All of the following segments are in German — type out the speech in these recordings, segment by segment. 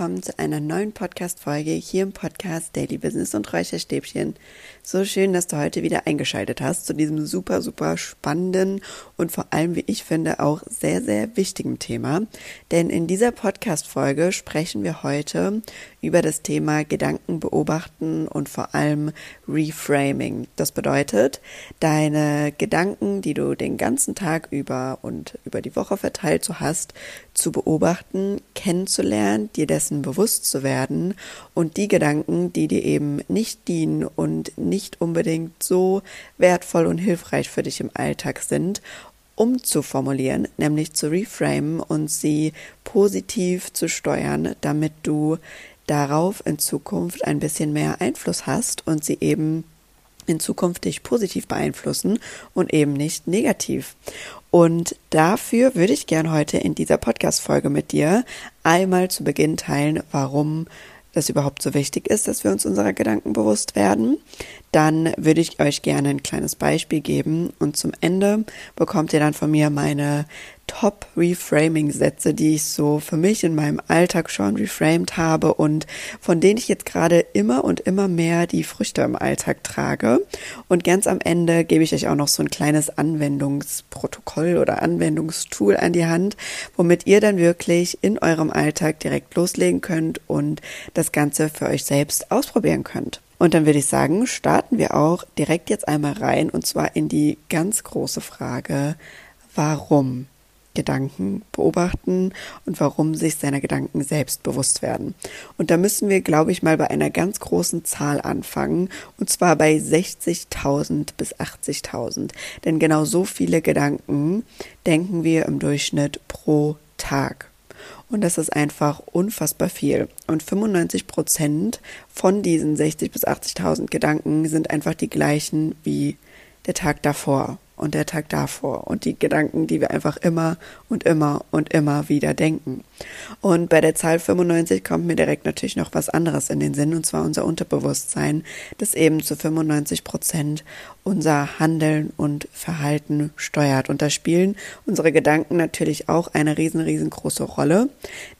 willkommen zu einer neuen Podcast-Folge hier im Podcast Daily Business und Räucherstäbchen. So schön, dass du heute wieder eingeschaltet hast zu diesem super, super spannenden und vor allem, wie ich finde, auch sehr, sehr wichtigen Thema. Denn in dieser Podcast-Folge sprechen wir heute über das Thema Gedanken beobachten und vor allem Reframing. Das bedeutet, deine Gedanken, die du den ganzen Tag über und über die Woche verteilt so hast, zu beobachten, kennenzulernen, dir dessen bewusst zu werden und die Gedanken, die dir eben nicht dienen und nicht unbedingt so wertvoll und hilfreich für dich im Alltag sind, umzuformulieren, nämlich zu reframen und sie positiv zu steuern, damit du darauf in Zukunft ein bisschen mehr Einfluss hast und sie eben in Zukunft dich positiv beeinflussen und eben nicht negativ. Und dafür würde ich gern heute in dieser Podcast-Folge mit dir einmal zu Beginn teilen, warum das überhaupt so wichtig ist, dass wir uns unserer Gedanken bewusst werden, dann würde ich euch gerne ein kleines Beispiel geben und zum Ende bekommt ihr dann von mir meine Top-Reframing-Sätze, die ich so für mich in meinem Alltag schon reframed habe und von denen ich jetzt gerade immer und immer mehr die Früchte im Alltag trage. Und ganz am Ende gebe ich euch auch noch so ein kleines Anwendungsprotokoll oder Anwendungstool an die Hand, womit ihr dann wirklich in eurem Alltag direkt loslegen könnt und das Ganze für euch selbst ausprobieren könnt. Und dann würde ich sagen, starten wir auch direkt jetzt einmal rein und zwar in die ganz große Frage, warum Gedanken beobachten und warum sich seiner Gedanken selbst bewusst werden. Und da müssen wir, glaube ich, mal bei einer ganz großen Zahl anfangen, und zwar bei 60.000 bis 80.000. Denn genau so viele Gedanken denken wir im Durchschnitt pro Tag. Und das ist einfach unfassbar viel. Und 95 Prozent von diesen 60 bis 80.000 Gedanken sind einfach die gleichen wie der Tag davor und der Tag davor und die Gedanken, die wir einfach immer und immer und immer wieder denken. Und bei der Zahl 95 kommt mir direkt natürlich noch was anderes in den Sinn, und zwar unser Unterbewusstsein, das eben zu 95 Prozent unser Handeln und Verhalten steuert. Und da spielen unsere Gedanken natürlich auch eine riesen, riesengroße Rolle,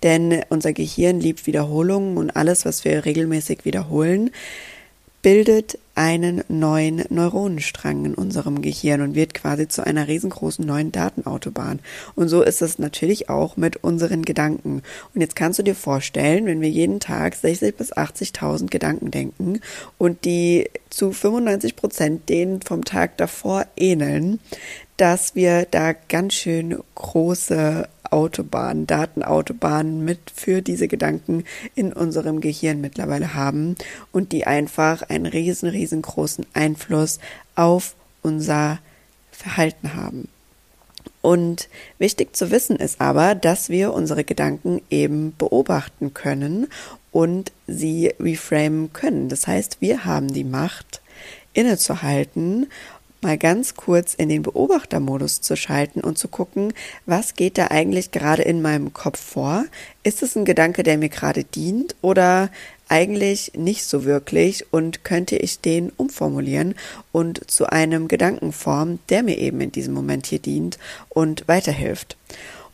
denn unser Gehirn liebt Wiederholungen und alles, was wir regelmäßig wiederholen, bildet einen neuen Neuronenstrang in unserem Gehirn und wird quasi zu einer riesengroßen neuen Datenautobahn. Und so ist es natürlich auch mit unseren Gedanken. Und jetzt kannst du dir vorstellen, wenn wir jeden Tag 60 bis 80.000 Gedanken denken und die zu 95 Prozent denen vom Tag davor ähneln, dass wir da ganz schön große Autobahnen, Datenautobahnen mit für diese Gedanken in unserem Gehirn mittlerweile haben und die einfach einen riesen, riesengroßen Einfluss auf unser Verhalten haben. Und wichtig zu wissen ist aber, dass wir unsere Gedanken eben beobachten können und sie reframen können. Das heißt, wir haben die Macht, innezuhalten mal ganz kurz in den Beobachtermodus zu schalten und zu gucken, was geht da eigentlich gerade in meinem Kopf vor? Ist es ein Gedanke, der mir gerade dient oder eigentlich nicht so wirklich und könnte ich den umformulieren und zu einem Gedanken formen, der mir eben in diesem Moment hier dient und weiterhilft.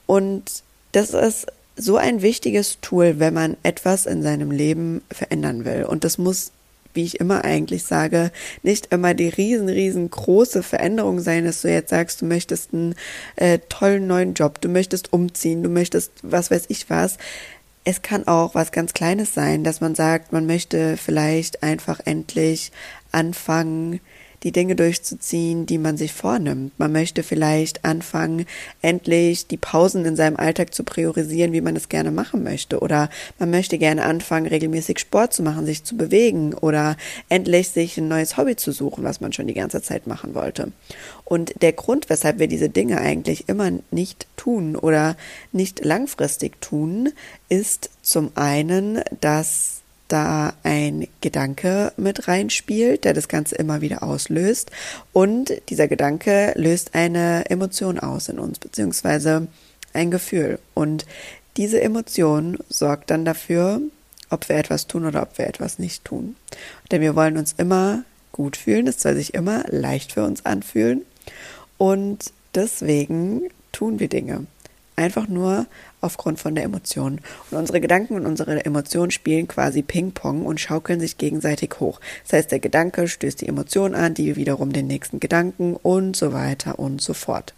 Und das ist so ein wichtiges Tool, wenn man etwas in seinem Leben verändern will. Und das muss wie ich immer eigentlich sage, nicht immer die riesen, riesengroße Veränderung sein, dass du jetzt sagst, du möchtest einen äh, tollen neuen Job, du möchtest umziehen, du möchtest was weiß ich was. Es kann auch was ganz Kleines sein, dass man sagt, man möchte vielleicht einfach endlich anfangen, die Dinge durchzuziehen, die man sich vornimmt. Man möchte vielleicht anfangen, endlich die Pausen in seinem Alltag zu priorisieren, wie man es gerne machen möchte. Oder man möchte gerne anfangen, regelmäßig Sport zu machen, sich zu bewegen oder endlich sich ein neues Hobby zu suchen, was man schon die ganze Zeit machen wollte. Und der Grund, weshalb wir diese Dinge eigentlich immer nicht tun oder nicht langfristig tun, ist zum einen, dass da ein Gedanke mit reinspielt, der das Ganze immer wieder auslöst. Und dieser Gedanke löst eine Emotion aus in uns, beziehungsweise ein Gefühl. Und diese Emotion sorgt dann dafür, ob wir etwas tun oder ob wir etwas nicht tun. Denn wir wollen uns immer gut fühlen, es soll sich immer leicht für uns anfühlen. Und deswegen tun wir Dinge. Einfach nur aufgrund von der Emotion. Und unsere Gedanken und unsere Emotionen spielen quasi Ping-Pong und schaukeln sich gegenseitig hoch. Das heißt, der Gedanke stößt die Emotion an, die wiederum den nächsten Gedanken und so weiter und so fort.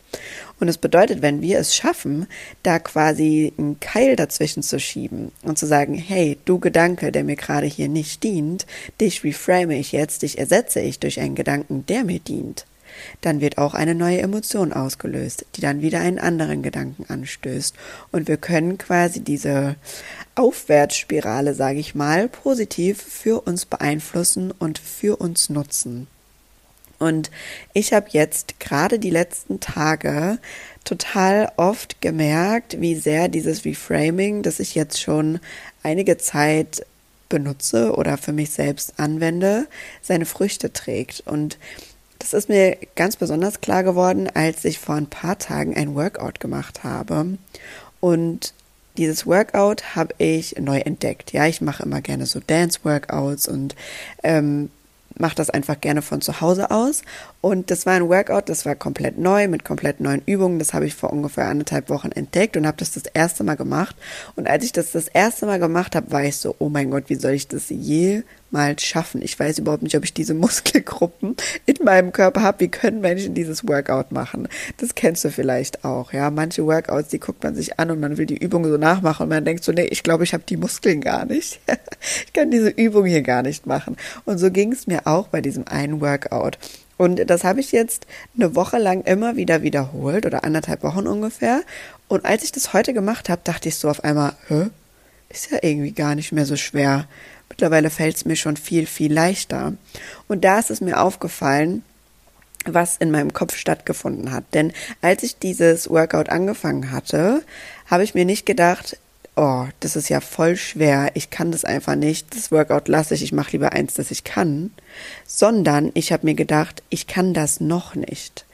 Und es bedeutet, wenn wir es schaffen, da quasi einen Keil dazwischen zu schieben und zu sagen, hey, du Gedanke, der mir gerade hier nicht dient, dich reframe ich jetzt, dich ersetze ich durch einen Gedanken, der mir dient dann wird auch eine neue Emotion ausgelöst, die dann wieder einen anderen Gedanken anstößt. Und wir können quasi diese Aufwärtsspirale, sage ich mal, positiv für uns beeinflussen und für uns nutzen. Und ich habe jetzt gerade die letzten Tage total oft gemerkt, wie sehr dieses Reframing, das ich jetzt schon einige Zeit benutze oder für mich selbst anwende, seine Früchte trägt. Und das ist mir ganz besonders klar geworden, als ich vor ein paar Tagen ein Workout gemacht habe. Und dieses Workout habe ich neu entdeckt. Ja, ich mache immer gerne so Dance-Workouts und ähm, mache das einfach gerne von zu Hause aus. Und das war ein Workout, das war komplett neu, mit komplett neuen Übungen. Das habe ich vor ungefähr anderthalb Wochen entdeckt und habe das das erste Mal gemacht. Und als ich das das erste Mal gemacht habe, war ich so, oh mein Gott, wie soll ich das jemals schaffen? Ich weiß überhaupt nicht, ob ich diese Muskelgruppen in meinem Körper habe. Wie können Menschen dieses Workout machen? Das kennst du vielleicht auch, ja. Manche Workouts, die guckt man sich an und man will die Übung so nachmachen und man denkt so, nee, ich glaube, ich habe die Muskeln gar nicht. ich kann diese Übung hier gar nicht machen. Und so ging es mir auch bei diesem einen Workout. Und das habe ich jetzt eine Woche lang immer wieder wiederholt oder anderthalb Wochen ungefähr. Und als ich das heute gemacht habe, dachte ich so auf einmal, hä? Ist ja irgendwie gar nicht mehr so schwer. Mittlerweile fällt es mir schon viel, viel leichter. Und da ist es mir aufgefallen, was in meinem Kopf stattgefunden hat. Denn als ich dieses Workout angefangen hatte, habe ich mir nicht gedacht, oh, das ist ja voll schwer, ich kann das einfach nicht, das Workout lasse ich, ich mache lieber eins, das ich kann, sondern ich habe mir gedacht, ich kann das noch nicht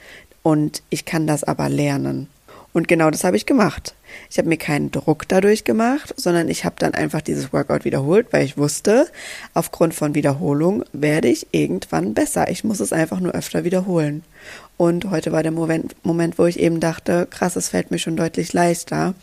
und ich kann das aber lernen. Und genau das habe ich gemacht. Ich habe mir keinen Druck dadurch gemacht, sondern ich habe dann einfach dieses Workout wiederholt, weil ich wusste, aufgrund von Wiederholung werde ich irgendwann besser. Ich muss es einfach nur öfter wiederholen. Und heute war der Moment, Moment wo ich eben dachte, krass, es fällt mir schon deutlich leichter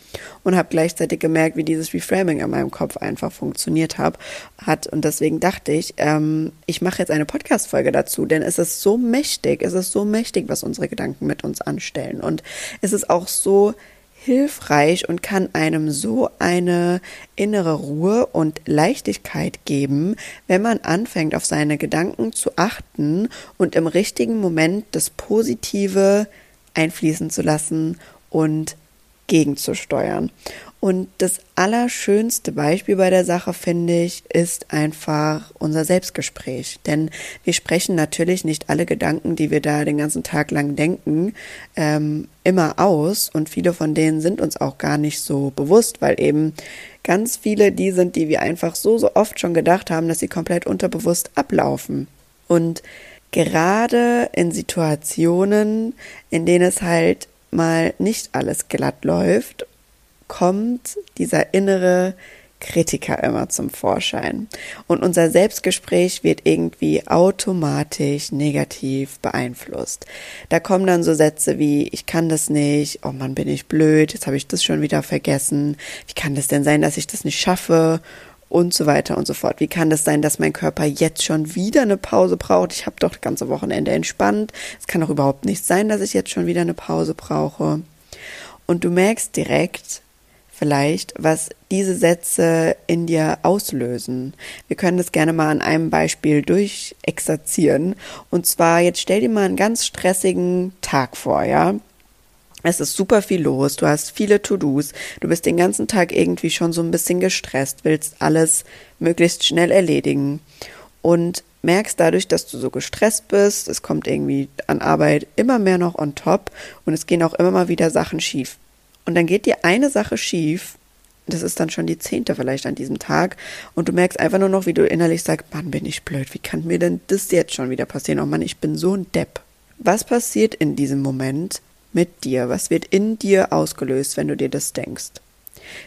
und habe gleichzeitig gemerkt, wie dieses Reframing in meinem Kopf einfach funktioniert hab, hat. Und deswegen dachte ich, ähm, ich mache jetzt eine Podcast-Folge dazu, denn es ist so mächtig, es ist so mächtig, was unsere Gedanken mit uns anstellen. Und es ist auch so hilfreich und kann einem so eine innere Ruhe und Leichtigkeit geben, wenn man anfängt, auf seine Gedanken zu achten und im richtigen Moment das Positive einfließen zu lassen und gegenzusteuern. Und das allerschönste Beispiel bei der Sache, finde ich, ist einfach unser Selbstgespräch. Denn wir sprechen natürlich nicht alle Gedanken, die wir da den ganzen Tag lang denken, ähm, immer aus. Und viele von denen sind uns auch gar nicht so bewusst, weil eben ganz viele die sind, die wir einfach so, so oft schon gedacht haben, dass sie komplett unterbewusst ablaufen. Und gerade in Situationen, in denen es halt mal nicht alles glatt läuft kommt dieser innere Kritiker immer zum Vorschein. Und unser Selbstgespräch wird irgendwie automatisch negativ beeinflusst. Da kommen dann so Sätze wie, ich kann das nicht, oh Mann, bin ich blöd, jetzt habe ich das schon wieder vergessen, wie kann das denn sein, dass ich das nicht schaffe? Und so weiter und so fort. Wie kann das sein, dass mein Körper jetzt schon wieder eine Pause braucht? Ich habe doch das ganze Wochenende entspannt. Es kann doch überhaupt nicht sein, dass ich jetzt schon wieder eine Pause brauche. Und du merkst direkt, vielleicht, was diese Sätze in dir auslösen. Wir können das gerne mal an einem Beispiel durchexerzieren. Und zwar, jetzt stell dir mal einen ganz stressigen Tag vor, ja? Es ist super viel los, du hast viele To-Dos, du bist den ganzen Tag irgendwie schon so ein bisschen gestresst, willst alles möglichst schnell erledigen und merkst dadurch, dass du so gestresst bist, es kommt irgendwie an Arbeit immer mehr noch on top und es gehen auch immer mal wieder Sachen schief. Und dann geht dir eine Sache schief, das ist dann schon die zehnte vielleicht an diesem Tag, und du merkst einfach nur noch, wie du innerlich sagst, Mann, bin ich blöd, wie kann mir denn das jetzt schon wieder passieren? Oh Mann, ich bin so ein Depp. Was passiert in diesem Moment mit dir? Was wird in dir ausgelöst, wenn du dir das denkst?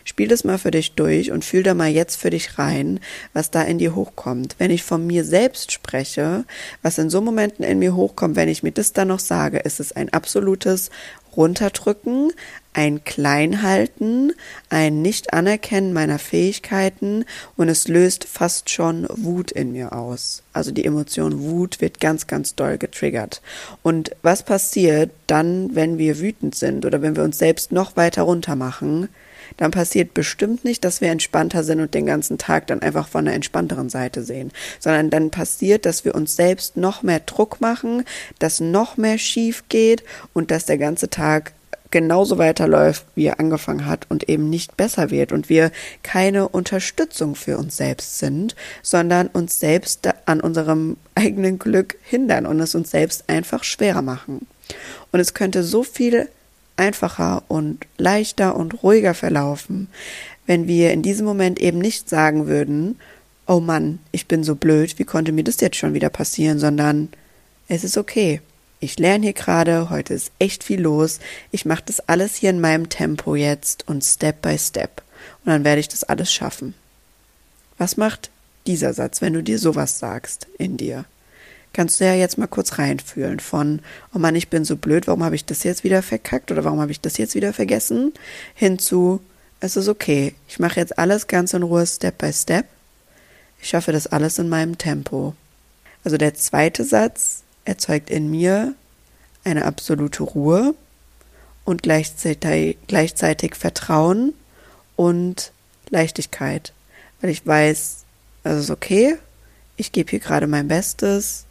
Spiel das mal für dich durch und fühl da mal jetzt für dich rein, was da in dir hochkommt. Wenn ich von mir selbst spreche, was in so Momenten in mir hochkommt, wenn ich mir das dann noch sage, ist es ein absolutes runterdrücken, ein Kleinhalten, ein Nicht-Anerkennen meiner Fähigkeiten und es löst fast schon Wut in mir aus. Also die Emotion Wut wird ganz, ganz doll getriggert. Und was passiert dann, wenn wir wütend sind oder wenn wir uns selbst noch weiter runter machen? Dann passiert bestimmt nicht, dass wir entspannter sind und den ganzen Tag dann einfach von der entspannteren Seite sehen, sondern dann passiert, dass wir uns selbst noch mehr Druck machen, dass noch mehr schief geht und dass der ganze Tag genauso weiterläuft, wie er angefangen hat und eben nicht besser wird und wir keine Unterstützung für uns selbst sind, sondern uns selbst an unserem eigenen Glück hindern und es uns selbst einfach schwerer machen. Und es könnte so viel einfacher und leichter und ruhiger verlaufen, wenn wir in diesem Moment eben nicht sagen würden, oh Mann, ich bin so blöd, wie konnte mir das jetzt schon wieder passieren, sondern es ist okay. Ich lerne hier gerade, heute ist echt viel los. Ich mache das alles hier in meinem Tempo jetzt und Step by Step. Und dann werde ich das alles schaffen. Was macht dieser Satz, wenn du dir sowas sagst in dir? Kannst du ja jetzt mal kurz reinfühlen von, oh Mann, ich bin so blöd, warum habe ich das jetzt wieder verkackt oder warum habe ich das jetzt wieder vergessen? Hinzu, es ist okay, ich mache jetzt alles ganz in Ruhe, Step by Step. Ich schaffe das alles in meinem Tempo. Also der zweite Satz, erzeugt in mir eine absolute Ruhe und gleichzeitig, gleichzeitig Vertrauen und Leichtigkeit, weil ich weiß, es ist okay, ich gebe hier gerade mein Bestes,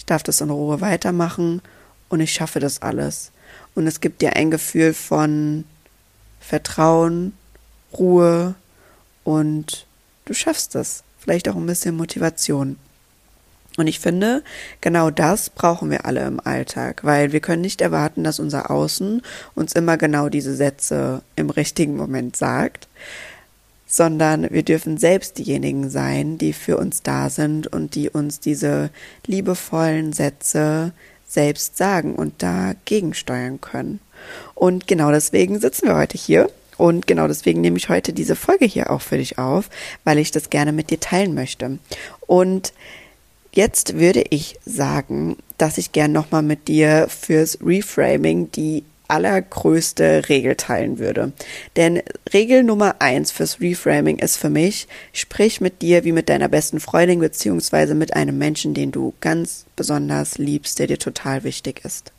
ich darf das in Ruhe weitermachen und ich schaffe das alles. Und es gibt dir ein Gefühl von Vertrauen, Ruhe und du schaffst es. Vielleicht auch ein bisschen Motivation. Und ich finde, genau das brauchen wir alle im Alltag, weil wir können nicht erwarten, dass unser Außen uns immer genau diese Sätze im richtigen Moment sagt, sondern wir dürfen selbst diejenigen sein, die für uns da sind und die uns diese liebevollen Sätze selbst sagen und dagegen steuern können. Und genau deswegen sitzen wir heute hier und genau deswegen nehme ich heute diese Folge hier auch für dich auf, weil ich das gerne mit dir teilen möchte. Und Jetzt würde ich sagen, dass ich gern nochmal mit dir fürs Reframing die allergrößte Regel teilen würde. Denn Regel Nummer eins fürs Reframing ist für mich, sprich mit dir wie mit deiner besten Freundin beziehungsweise mit einem Menschen, den du ganz besonders liebst, der dir total wichtig ist.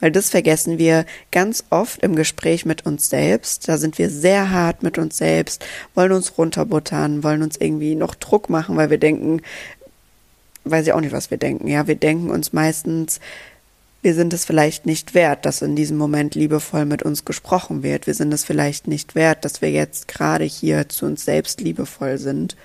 Weil das vergessen wir ganz oft im Gespräch mit uns selbst. Da sind wir sehr hart mit uns selbst, wollen uns runterbuttern, wollen uns irgendwie noch Druck machen, weil wir denken, weiß ich auch nicht, was wir denken. Ja, wir denken uns meistens, wir sind es vielleicht nicht wert, dass in diesem Moment liebevoll mit uns gesprochen wird. Wir sind es vielleicht nicht wert, dass wir jetzt gerade hier zu uns selbst liebevoll sind,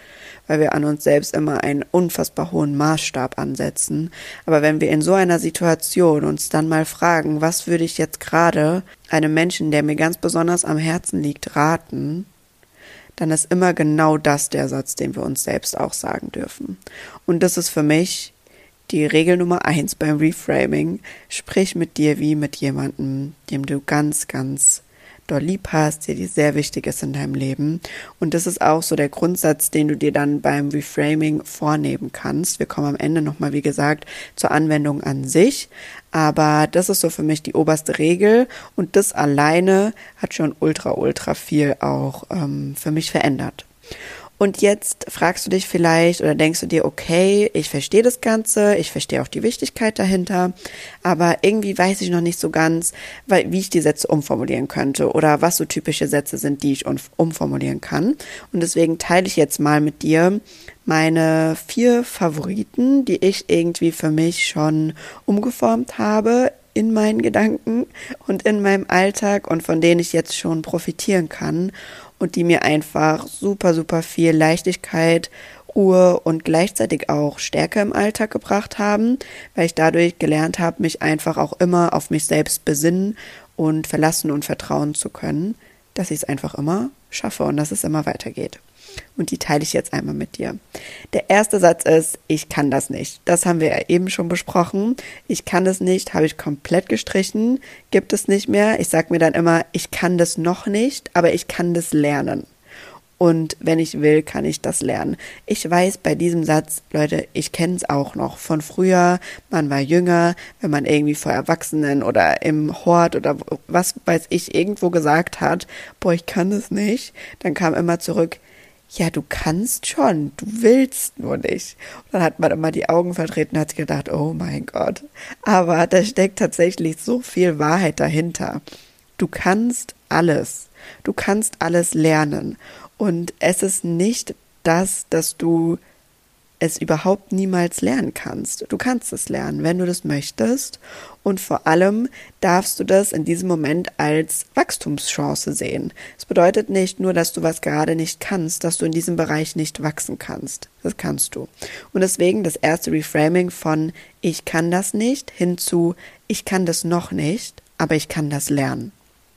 weil wir an uns selbst immer einen unfassbar hohen Maßstab ansetzen. Aber wenn wir in so einer Situation uns dann mal fragen, was würde ich jetzt gerade einem Menschen, der mir ganz besonders am Herzen liegt, raten, dann ist immer genau das der Satz, den wir uns selbst auch sagen dürfen. Und das ist für mich die Regel Nummer eins beim Reframing. Sprich mit dir wie mit jemandem, dem du ganz, ganz doll lieb hast, der dir sehr wichtig ist in deinem Leben. Und das ist auch so der Grundsatz, den du dir dann beim Reframing vornehmen kannst. Wir kommen am Ende nochmal, wie gesagt, zur Anwendung an sich. Aber das ist so für mich die oberste Regel. Und das alleine hat schon ultra, ultra viel auch ähm, für mich verändert. Und jetzt fragst du dich vielleicht oder denkst du dir, okay, ich verstehe das Ganze, ich verstehe auch die Wichtigkeit dahinter, aber irgendwie weiß ich noch nicht so ganz, wie ich die Sätze umformulieren könnte oder was so typische Sätze sind, die ich umformulieren kann. Und deswegen teile ich jetzt mal mit dir meine vier Favoriten, die ich irgendwie für mich schon umgeformt habe in meinen Gedanken und in meinem Alltag und von denen ich jetzt schon profitieren kann und die mir einfach super, super viel Leichtigkeit, Ruhe und gleichzeitig auch Stärke im Alltag gebracht haben, weil ich dadurch gelernt habe, mich einfach auch immer auf mich selbst besinnen und verlassen und vertrauen zu können, dass ich es einfach immer schaffe und dass es immer weitergeht und die teile ich jetzt einmal mit dir. Der erste Satz ist, ich kann das nicht. Das haben wir ja eben schon besprochen. Ich kann das nicht, habe ich komplett gestrichen, gibt es nicht mehr. Ich sage mir dann immer, ich kann das noch nicht, aber ich kann das lernen. Und wenn ich will, kann ich das lernen. Ich weiß bei diesem Satz, Leute, ich kenne es auch noch von früher. Man war jünger, wenn man irgendwie vor Erwachsenen oder im Hort oder was weiß ich irgendwo gesagt hat, boah, ich kann es nicht, dann kam immer zurück, ja, du kannst schon, du willst nur nicht. Und dann hat man immer die Augen vertreten und hat sich gedacht, oh mein Gott. Aber da steckt tatsächlich so viel Wahrheit dahinter. Du kannst alles. Du kannst alles lernen. Und es ist nicht das, dass du es überhaupt niemals lernen kannst. Du kannst es lernen, wenn du das möchtest. Und vor allem darfst du das in diesem Moment als Wachstumschance sehen. Es bedeutet nicht nur, dass du was gerade nicht kannst, dass du in diesem Bereich nicht wachsen kannst. Das kannst du. Und deswegen das erste Reframing von ich kann das nicht hin zu ich kann das noch nicht, aber ich kann das lernen.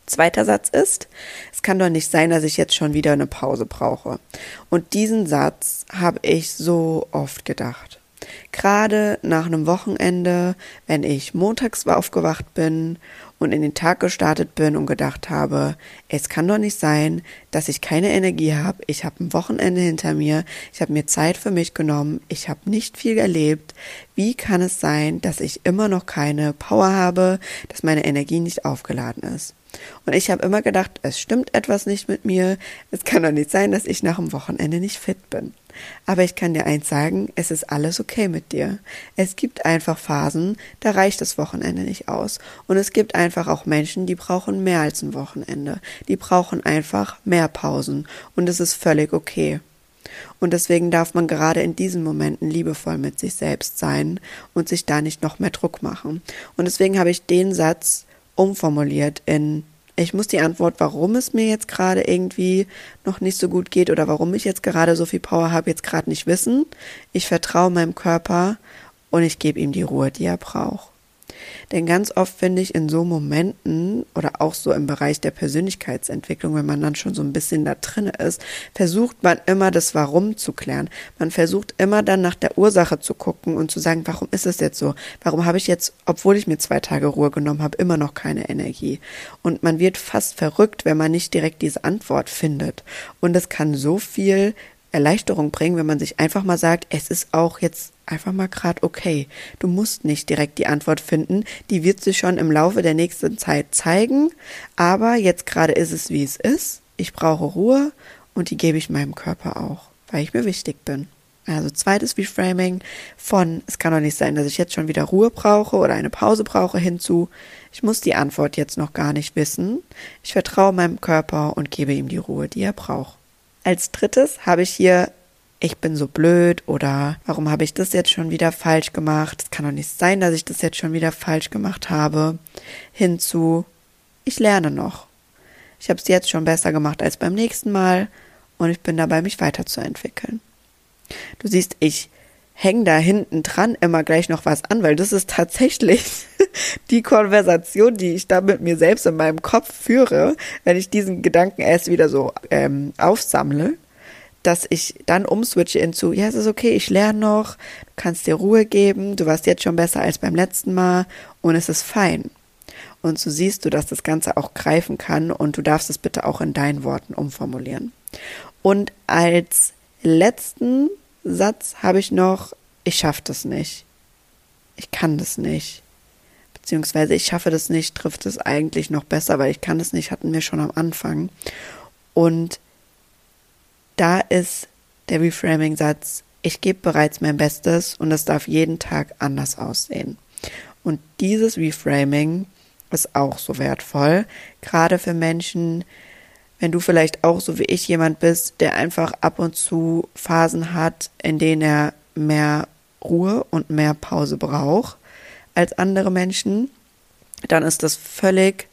Zweiter Satz ist, es kann doch nicht sein, dass ich jetzt schon wieder eine Pause brauche. Und diesen Satz habe ich so oft gedacht. Gerade nach einem Wochenende, wenn ich montags aufgewacht bin und in den Tag gestartet bin und gedacht habe, es kann doch nicht sein, dass ich keine Energie habe, ich habe ein Wochenende hinter mir, ich habe mir Zeit für mich genommen, ich habe nicht viel erlebt, wie kann es sein, dass ich immer noch keine Power habe, dass meine Energie nicht aufgeladen ist? Und ich habe immer gedacht, es stimmt etwas nicht mit mir. Es kann doch nicht sein, dass ich nach dem Wochenende nicht fit bin. Aber ich kann dir eins sagen, es ist alles okay mit dir. Es gibt einfach Phasen, da reicht das Wochenende nicht aus. Und es gibt einfach auch Menschen, die brauchen mehr als ein Wochenende. Die brauchen einfach mehr Pausen. Und es ist völlig okay. Und deswegen darf man gerade in diesen Momenten liebevoll mit sich selbst sein und sich da nicht noch mehr Druck machen. Und deswegen habe ich den Satz umformuliert in ich muss die Antwort, warum es mir jetzt gerade irgendwie noch nicht so gut geht oder warum ich jetzt gerade so viel Power habe, jetzt gerade nicht wissen. Ich vertraue meinem Körper und ich gebe ihm die Ruhe, die er braucht. Denn ganz oft finde ich in so Momenten oder auch so im Bereich der Persönlichkeitsentwicklung, wenn man dann schon so ein bisschen da drin ist, versucht man immer das Warum zu klären. Man versucht immer dann nach der Ursache zu gucken und zu sagen, warum ist es jetzt so? Warum habe ich jetzt, obwohl ich mir zwei Tage Ruhe genommen habe, immer noch keine Energie? Und man wird fast verrückt, wenn man nicht direkt diese Antwort findet. Und es kann so viel Erleichterung bringen, wenn man sich einfach mal sagt, es ist auch jetzt einfach mal gerade okay. Du musst nicht direkt die Antwort finden, die wird sich schon im Laufe der nächsten Zeit zeigen, aber jetzt gerade ist es, wie es ist. Ich brauche Ruhe und die gebe ich meinem Körper auch, weil ich mir wichtig bin. Also zweites Reframing von, es kann doch nicht sein, dass ich jetzt schon wieder Ruhe brauche oder eine Pause brauche hinzu, ich muss die Antwort jetzt noch gar nicht wissen. Ich vertraue meinem Körper und gebe ihm die Ruhe, die er braucht. Als drittes habe ich hier ich bin so blöd oder warum habe ich das jetzt schon wieder falsch gemacht? Es kann doch nicht sein, dass ich das jetzt schon wieder falsch gemacht habe. Hinzu, ich lerne noch. Ich habe es jetzt schon besser gemacht als beim nächsten Mal und ich bin dabei, mich weiterzuentwickeln. Du siehst, ich hänge da hinten dran immer gleich noch was an, weil das ist tatsächlich die Konversation, die ich da mit mir selbst in meinem Kopf führe, wenn ich diesen Gedanken erst wieder so ähm, aufsammle dass ich dann umswitche into, ja, es ist okay, ich lerne noch, du kannst dir Ruhe geben, du warst jetzt schon besser als beim letzten Mal und es ist fein. Und so siehst du, dass das Ganze auch greifen kann und du darfst es bitte auch in deinen Worten umformulieren. Und als letzten Satz habe ich noch, ich schaffe das nicht. Ich kann das nicht. Beziehungsweise ich schaffe das nicht, trifft es eigentlich noch besser, weil ich kann das nicht, hatten wir schon am Anfang. Und da ist der Reframing-Satz, ich gebe bereits mein Bestes und es darf jeden Tag anders aussehen. Und dieses Reframing ist auch so wertvoll, gerade für Menschen, wenn du vielleicht auch so wie ich jemand bist, der einfach ab und zu Phasen hat, in denen er mehr Ruhe und mehr Pause braucht als andere Menschen, dann ist das völlig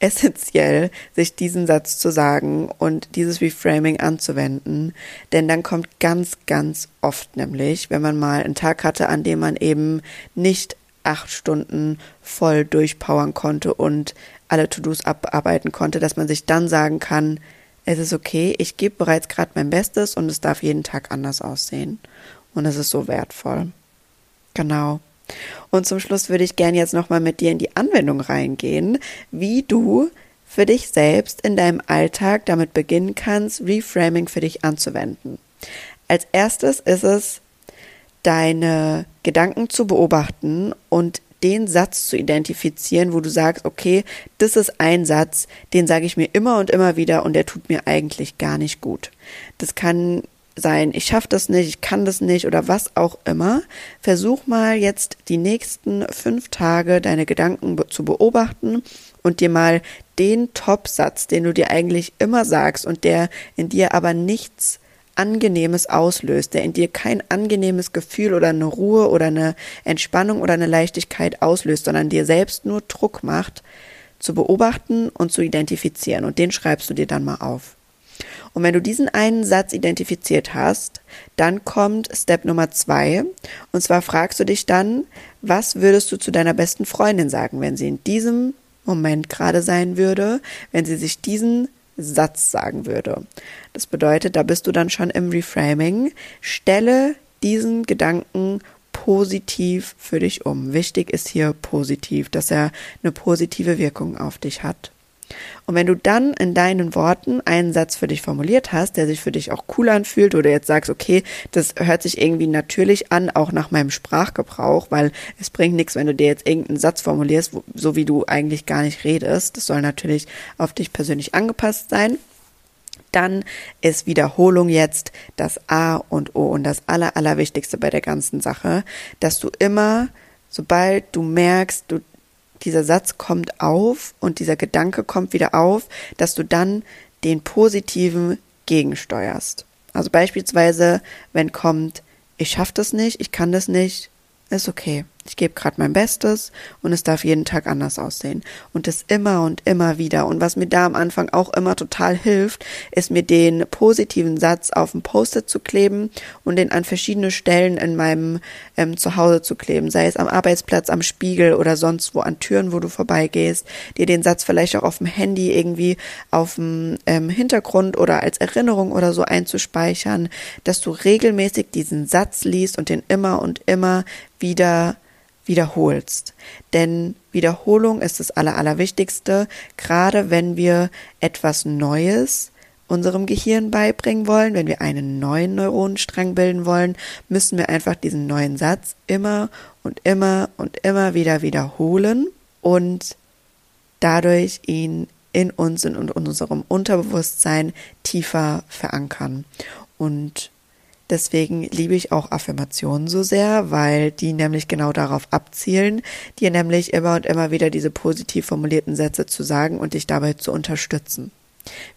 essentiell, sich diesen Satz zu sagen und dieses Reframing anzuwenden, denn dann kommt ganz, ganz oft nämlich, wenn man mal einen Tag hatte, an dem man eben nicht acht Stunden voll durchpowern konnte und alle To-Dos abarbeiten konnte, dass man sich dann sagen kann, es ist okay, ich gebe bereits gerade mein Bestes und es darf jeden Tag anders aussehen. Und es ist so wertvoll. Genau. Und zum Schluss würde ich gerne jetzt nochmal mit dir in die Anwendung reingehen, wie du für dich selbst in deinem Alltag damit beginnen kannst, Reframing für dich anzuwenden. Als erstes ist es, deine Gedanken zu beobachten und den Satz zu identifizieren, wo du sagst, okay, das ist ein Satz, den sage ich mir immer und immer wieder und der tut mir eigentlich gar nicht gut. Das kann sein, ich schaffe das nicht, ich kann das nicht oder was auch immer. Versuch mal jetzt die nächsten fünf Tage deine Gedanken zu beobachten und dir mal den Top-Satz, den du dir eigentlich immer sagst und der in dir aber nichts Angenehmes auslöst, der in dir kein angenehmes Gefühl oder eine Ruhe oder eine Entspannung oder eine Leichtigkeit auslöst, sondern dir selbst nur Druck macht, zu beobachten und zu identifizieren. Und den schreibst du dir dann mal auf. Und wenn du diesen einen Satz identifiziert hast, dann kommt Step Nummer zwei. Und zwar fragst du dich dann, was würdest du zu deiner besten Freundin sagen, wenn sie in diesem Moment gerade sein würde, wenn sie sich diesen Satz sagen würde. Das bedeutet, da bist du dann schon im Reframing. Stelle diesen Gedanken positiv für dich um. Wichtig ist hier positiv, dass er eine positive Wirkung auf dich hat. Und wenn du dann in deinen Worten einen Satz für dich formuliert hast, der sich für dich auch cool anfühlt oder jetzt sagst, okay, das hört sich irgendwie natürlich an, auch nach meinem Sprachgebrauch, weil es bringt nichts, wenn du dir jetzt irgendeinen Satz formulierst, so wie du eigentlich gar nicht redest. Das soll natürlich auf dich persönlich angepasst sein. Dann ist Wiederholung jetzt das A und O und das Aller, Allerwichtigste bei der ganzen Sache, dass du immer, sobald du merkst, du dieser Satz kommt auf und dieser Gedanke kommt wieder auf, dass du dann den positiven gegensteuerst. Also beispielsweise, wenn kommt, ich schaff das nicht, ich kann das nicht, ist okay. Ich gebe gerade mein Bestes und es darf jeden Tag anders aussehen. Und das immer und immer wieder. Und was mir da am Anfang auch immer total hilft, ist mir den positiven Satz auf dem Post-it zu kleben und den an verschiedene Stellen in meinem ähm, Zuhause zu kleben. Sei es am Arbeitsplatz, am Spiegel oder sonst wo an Türen, wo du vorbeigehst. Dir den Satz vielleicht auch auf dem Handy irgendwie auf dem ähm, Hintergrund oder als Erinnerung oder so einzuspeichern, dass du regelmäßig diesen Satz liest und den immer und immer wieder wiederholst. Denn Wiederholung ist das Aller, Allerwichtigste, gerade wenn wir etwas Neues unserem Gehirn beibringen wollen, wenn wir einen neuen Neuronenstrang bilden wollen, müssen wir einfach diesen neuen Satz immer und immer und immer wieder wiederholen und dadurch ihn in uns und in unserem Unterbewusstsein tiefer verankern. Und Deswegen liebe ich auch Affirmationen so sehr, weil die nämlich genau darauf abzielen, dir nämlich immer und immer wieder diese positiv formulierten Sätze zu sagen und dich dabei zu unterstützen.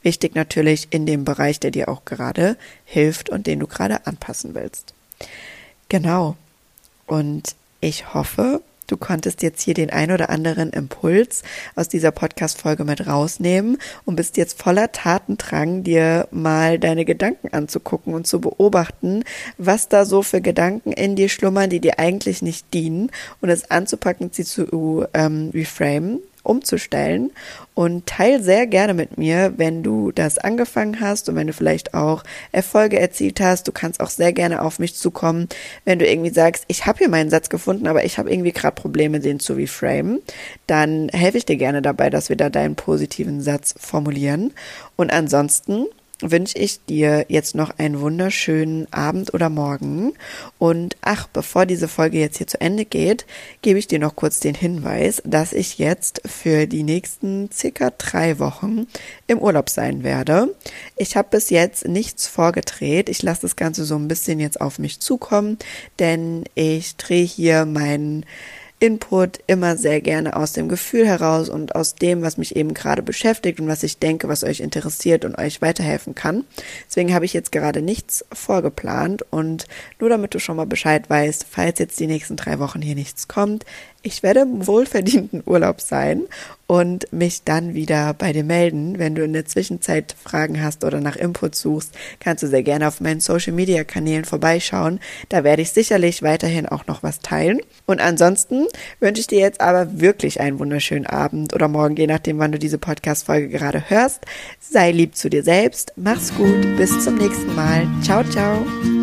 Wichtig natürlich in dem Bereich, der dir auch gerade hilft und den du gerade anpassen willst. Genau. Und ich hoffe, Du konntest jetzt hier den ein oder anderen Impuls aus dieser Podcast-Folge mit rausnehmen und bist jetzt voller Tatendrang, dir mal deine Gedanken anzugucken und zu beobachten, was da so für Gedanken in dir schlummern, die dir eigentlich nicht dienen und es anzupacken, sie zu ähm, reframen umzustellen und teil sehr gerne mit mir, wenn du das angefangen hast und wenn du vielleicht auch Erfolge erzielt hast. Du kannst auch sehr gerne auf mich zukommen, wenn du irgendwie sagst, ich habe hier meinen Satz gefunden, aber ich habe irgendwie gerade Probleme, den zu reframen. Dann helfe ich dir gerne dabei, dass wir da deinen positiven Satz formulieren. Und ansonsten wünsche ich dir jetzt noch einen wunderschönen Abend oder Morgen. Und ach, bevor diese Folge jetzt hier zu Ende geht, gebe ich dir noch kurz den Hinweis, dass ich jetzt für die nächsten circa drei Wochen im Urlaub sein werde. Ich habe bis jetzt nichts vorgedreht. Ich lasse das Ganze so ein bisschen jetzt auf mich zukommen, denn ich drehe hier meinen Input immer sehr gerne aus dem Gefühl heraus und aus dem, was mich eben gerade beschäftigt und was ich denke, was euch interessiert und euch weiterhelfen kann. Deswegen habe ich jetzt gerade nichts vorgeplant und nur damit du schon mal Bescheid weißt, falls jetzt die nächsten drei Wochen hier nichts kommt, ich werde im wohlverdienten Urlaub sein und mich dann wieder bei dir melden. Wenn du in der Zwischenzeit Fragen hast oder nach Input suchst, kannst du sehr gerne auf meinen Social Media Kanälen vorbeischauen. Da werde ich sicherlich weiterhin auch noch was teilen. Und ansonsten wünsche ich dir jetzt aber wirklich einen wunderschönen Abend oder morgen, je nachdem, wann du diese Podcast-Folge gerade hörst. Sei lieb zu dir selbst. Mach's gut. Bis zum nächsten Mal. Ciao, ciao.